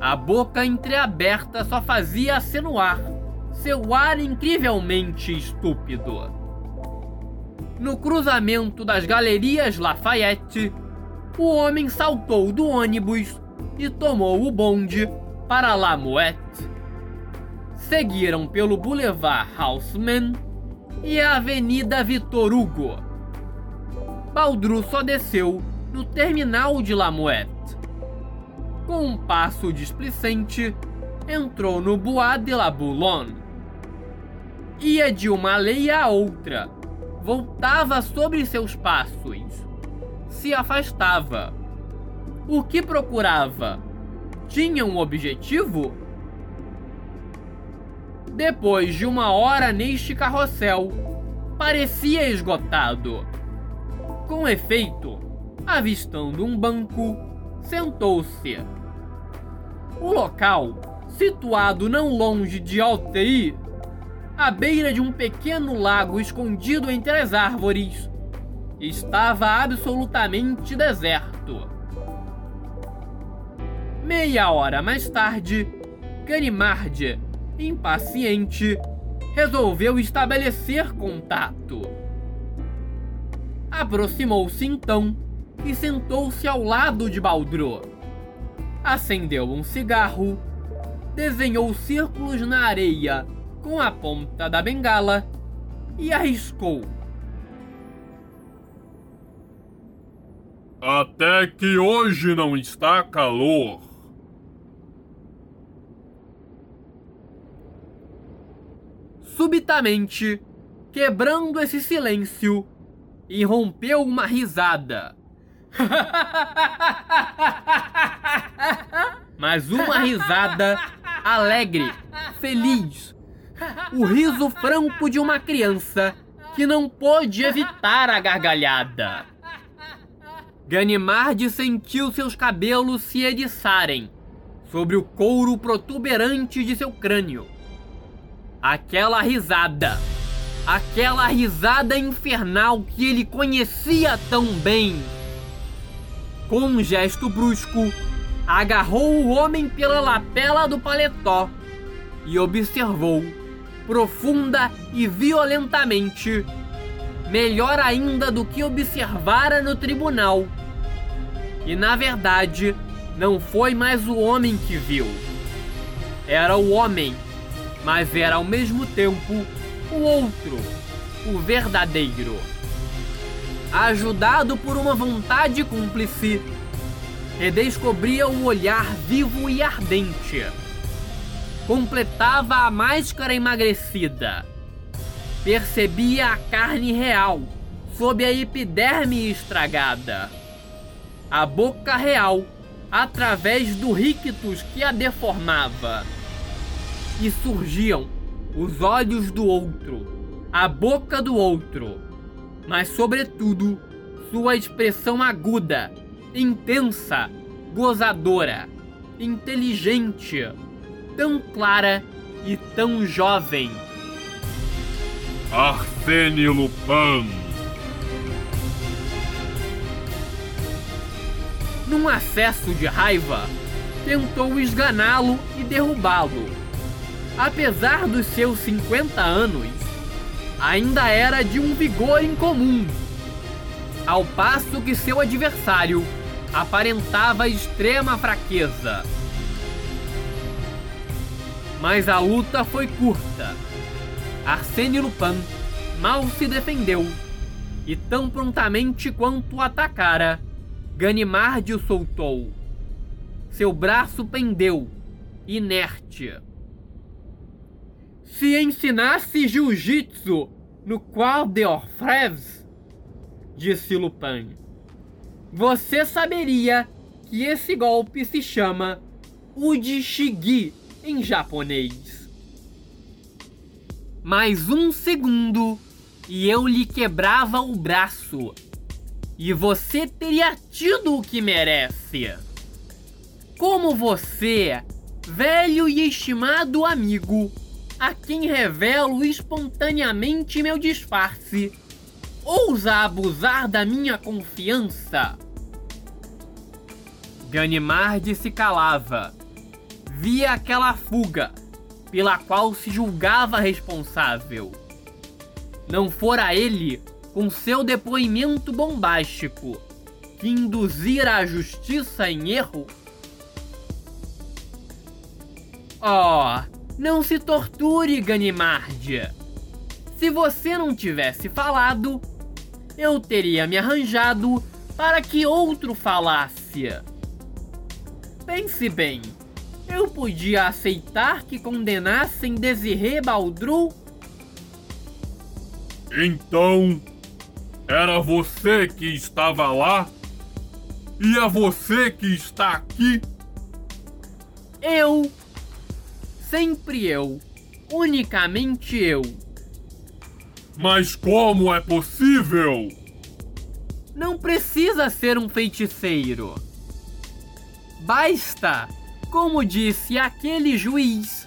A boca entreaberta só fazia acenuar seu ar incrivelmente estúpido. No cruzamento das galerias Lafayette, o homem saltou do ônibus e tomou o bonde para La Mouette. Seguiram pelo Boulevard Haussmann e a Avenida Vitor Hugo. Baldru só desceu no terminal de La Mouette com um passo displicente, entrou no Bois de la Boulogne. Ia de uma aldeia a outra, voltava sobre seus passos, se afastava. O que procurava? Tinha um objetivo? Depois de uma hora neste carrossel, parecia esgotado. Com efeito, avistando um banco, sentou-se o local, situado não longe de Altei, à beira de um pequeno lago escondido entre as árvores, estava absolutamente deserto. Meia hora mais tarde, Ganimard, impaciente, resolveu estabelecer contato. Aproximou-se então e sentou-se ao lado de Baldro acendeu um cigarro, desenhou círculos na areia com a ponta da bengala e arriscou. Até que hoje não está calor. Subitamente, quebrando esse silêncio, irrompeu uma risada. Mas uma risada alegre, feliz. O riso franco de uma criança que não pôde evitar a gargalhada. Ganimard sentiu seus cabelos se eriçarem sobre o couro protuberante de seu crânio. Aquela risada, aquela risada infernal que ele conhecia tão bem Com um gesto brusco, agarrou o homem pela lapela do paletó e observou, profunda e violentamente, melhor ainda do que observara no tribunal. E na verdade, não foi mais o homem que viu. Era o homem, mas era ao mesmo tempo o outro, o verdadeiro. Ajudado por uma vontade cúmplice, redescobria o olhar vivo e ardente. Completava a máscara emagrecida. Percebia a carne real sob a epiderme estragada. A boca real através do rictus que a deformava. E surgiam os olhos do outro, a boca do outro, mas sobretudo sua expressão aguda, intensa, gozadora, inteligente, tão clara e tão jovem. Arsène Lupin. Num acesso de raiva, tentou esganá-lo e derrubá-lo. Apesar dos seus 50 anos, ainda era de um vigor incomum. Ao passo que seu adversário aparentava extrema fraqueza. Mas a luta foi curta. Arsène Lupin mal se defendeu e tão prontamente quanto atacara, Ganimard o soltou. Seu braço pendeu, inerte. Se ensinasse jiu-jitsu no qual de Orfrevres, disse Lupin, você saberia que esse golpe se chama Uji em japonês. Mais um segundo e eu lhe quebrava o braço. E você teria tido o que merece. Como você, velho e estimado amigo, a quem revelo espontaneamente meu disfarce, ousa abusar da minha confiança? Ganimard se calava. Via aquela fuga, pela qual se julgava responsável. Não fora ele, com seu depoimento bombástico, que induzira a justiça em erro? Oh, não se torture, Ganimard. Se você não tivesse falado, eu teria me arranjado para que outro falasse. Pense bem, eu podia aceitar que condenassem Desiré Baldru? Então, era você que estava lá? E é você que está aqui? Eu. Sempre eu. Unicamente eu. Mas como é possível? Não precisa ser um feiticeiro. Basta, como disse aquele juiz,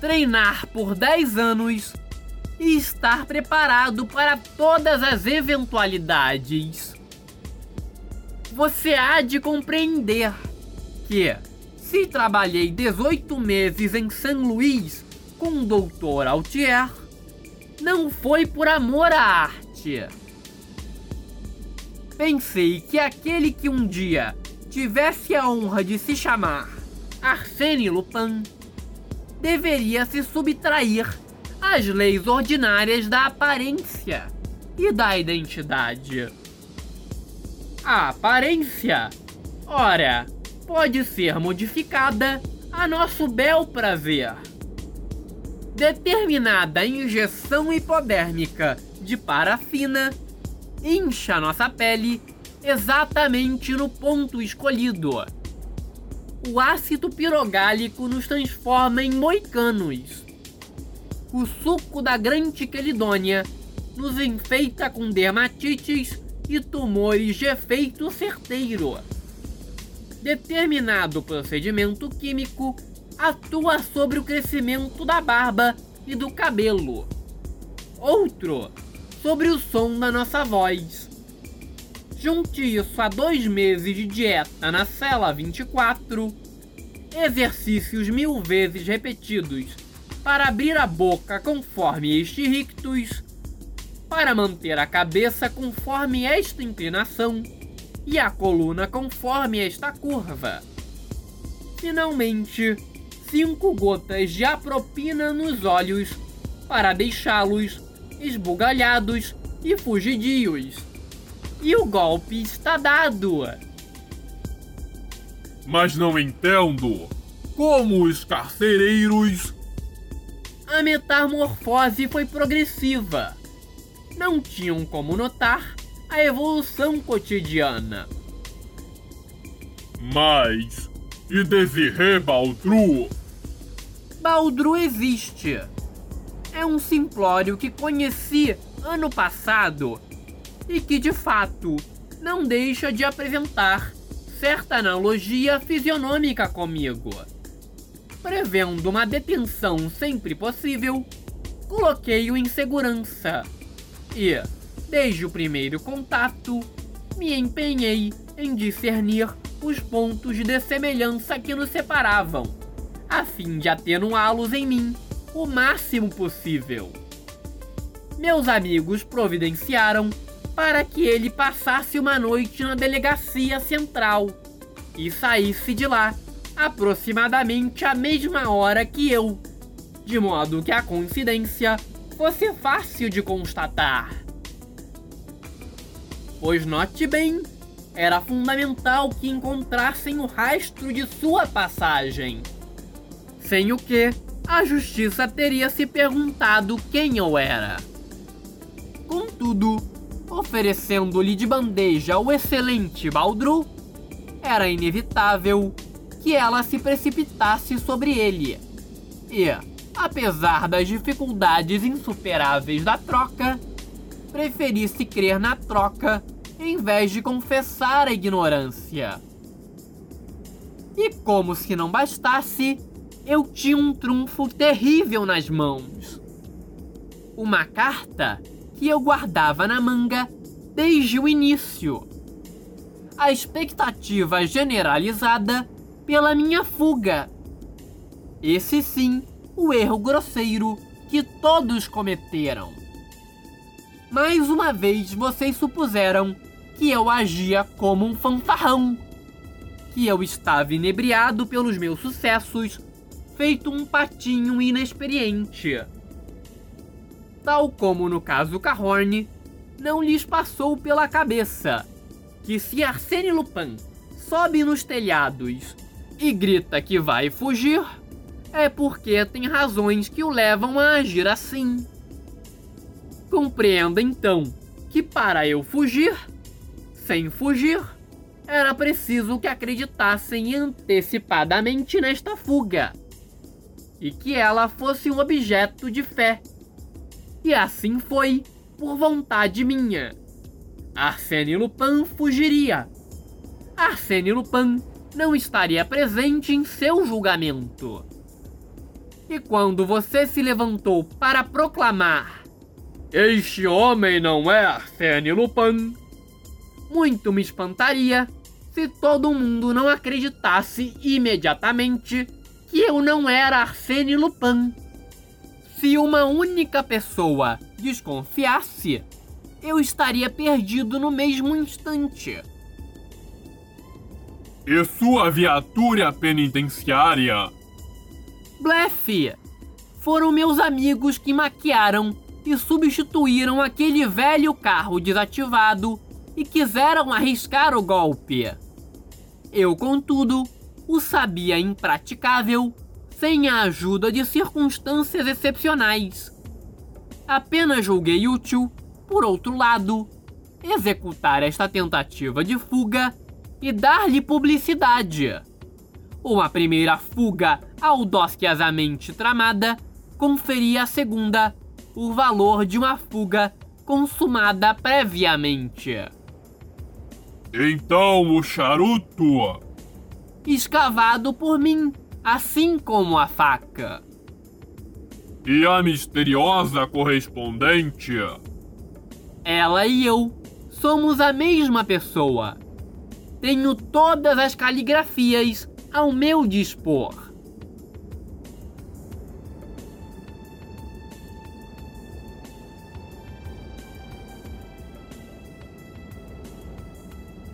treinar por 10 anos e estar preparado para todas as eventualidades. Você há de compreender que, se trabalhei 18 meses em São Luís com o Dr. Altier, não foi por amor à arte. Pensei que aquele que um dia tivesse a honra de se chamar Arsène Lupin deveria se subtrair às leis ordinárias da aparência e da identidade. A aparência, ora, pode ser modificada a nosso bel prazer. Determinada injeção hipodérmica de parafina incha nossa pele exatamente no ponto escolhido. O ácido pirogálico nos transforma em moicanos. O suco da grande quelidônia nos enfeita com dermatites e tumores de efeito certeiro. Determinado procedimento químico atua sobre o crescimento da barba e do cabelo. Outro sobre o som da nossa voz Junte isso a dois meses de dieta na cela 24, exercícios mil vezes repetidos para abrir a boca conforme este rictus, para manter a cabeça conforme esta inclinação e a coluna conforme esta curva. Finalmente, cinco gotas de apropina nos olhos para deixá-los esbugalhados e fugidios. E o golpe está dado. Mas não entendo como os carcereiros. A metamorfose foi progressiva. Não tinham como notar a evolução cotidiana. Mas. E Desirê Baldru? Baldru existe. É um simplório que conheci ano passado e que de fato não deixa de apresentar certa analogia fisionômica comigo. Prevendo uma detenção sempre possível, coloquei-o em segurança e, desde o primeiro contato, me empenhei em discernir os pontos de semelhança que nos separavam, a fim de atenuá-los em mim o máximo possível. Meus amigos providenciaram para que ele passasse uma noite na delegacia central e saísse de lá aproximadamente à mesma hora que eu, de modo que a coincidência fosse fácil de constatar. Pois note bem, era fundamental que encontrassem o rastro de sua passagem. Sem o que, a justiça teria se perguntado quem eu era. Contudo, oferecendo-lhe de bandeja o excelente Baldru, era inevitável que ela se precipitasse sobre ele. E, apesar das dificuldades insuperáveis da troca, preferisse crer na troca em vez de confessar a ignorância. E como se não bastasse, eu tinha um trunfo terrível nas mãos. Uma carta que eu guardava na manga desde o início. A expectativa generalizada pela minha fuga. Esse sim, o erro grosseiro que todos cometeram. Mais uma vez vocês supuseram que eu agia como um fanfarrão, que eu estava inebriado pelos meus sucessos, feito um patinho inexperiente tal como no caso Cahorn, não lhes passou pela cabeça que se Arsène Lupin sobe nos telhados e grita que vai fugir, é porque tem razões que o levam a agir assim. Compreenda então que para eu fugir, sem fugir, era preciso que acreditassem antecipadamente nesta fuga e que ela fosse um objeto de fé e assim foi, por vontade minha. Arsène Lupin fugiria. Arsène Lupin não estaria presente em seu julgamento. E quando você se levantou para proclamar: Este homem não é Arsène Lupin, muito me espantaria se todo mundo não acreditasse imediatamente que eu não era Arsène Lupin. Se uma única pessoa desconfiasse, eu estaria perdido no mesmo instante. E sua viatura penitenciária? Blefe! Foram meus amigos que maquiaram e substituíram aquele velho carro desativado e quiseram arriscar o golpe. Eu, contudo, o sabia impraticável sem a ajuda de circunstâncias excepcionais. Apenas julguei útil, por outro lado, executar esta tentativa de fuga e dar-lhe publicidade. Uma primeira fuga audaciosamente tramada conferia à segunda o valor de uma fuga consumada previamente. Então o charuto. Escavado por mim assim como a faca. E a misteriosa correspondente? Ela e eu somos a mesma pessoa. Tenho todas as caligrafias ao meu dispor.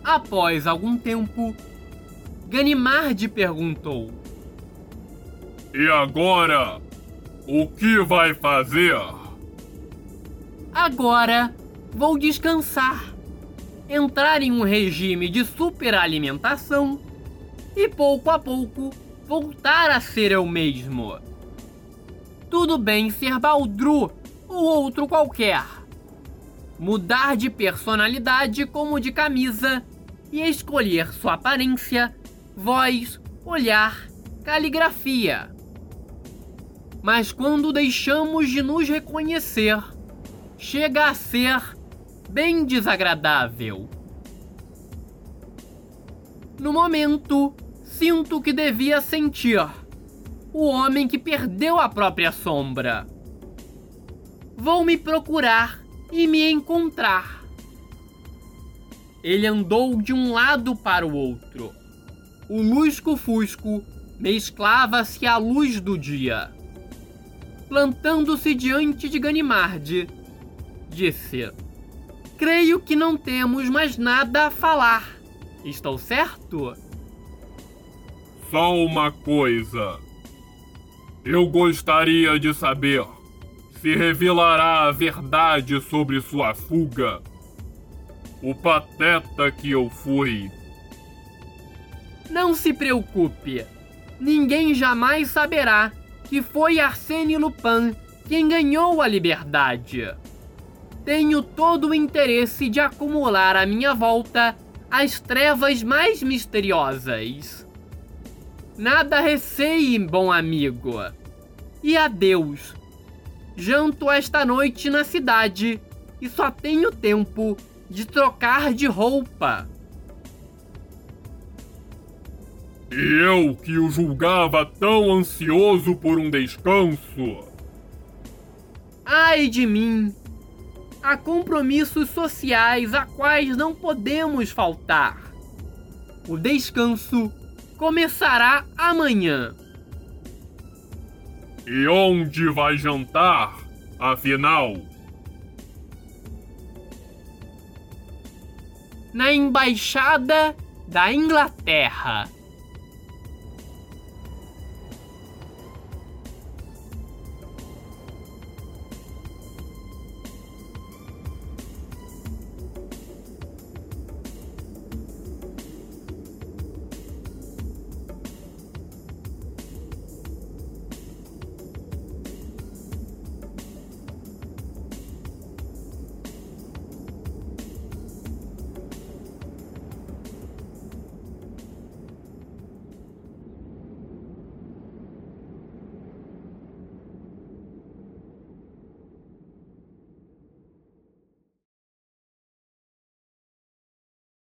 Após algum tempo, Ganimard perguntou: E agora? O que vai fazer? Agora vou descansar, entrar em um regime de superalimentação e pouco a pouco voltar a ser eu mesmo. Tudo bem ser Baldru ou outro qualquer. Mudar de personalidade como de camisa e escolher sua aparência, voz, olhar, caligrafia. Mas quando deixamos de nos reconhecer, chega a ser bem desagradável. No momento, sinto que devia sentir o homem que perdeu a própria sombra. Vou me procurar e me encontrar ele andou de um lado para o outro. O lusco-fusco mesclava-se à luz do dia. Plantando-se diante de Ganimard, disse: Creio que não temos mais nada a falar. Estou certo? Só uma coisa. Eu gostaria de saber se revelará a verdade sobre sua fuga o pateta que eu fui. Não se preocupe. Ninguém jamais saberá que foi Arsène Lupin quem ganhou a liberdade. Tenho todo o interesse de acumular à minha volta as trevas mais misteriosas. Nada receie, bom amigo. E adeus. Janto esta noite na cidade e só tenho tempo de trocar de roupa. E eu que o julgava tão ansioso por um descanso. Ai de mim! Há compromissos sociais a quais não podemos faltar. O descanso começará amanhã. E onde vai jantar, afinal? Na embaixada da Inglaterra.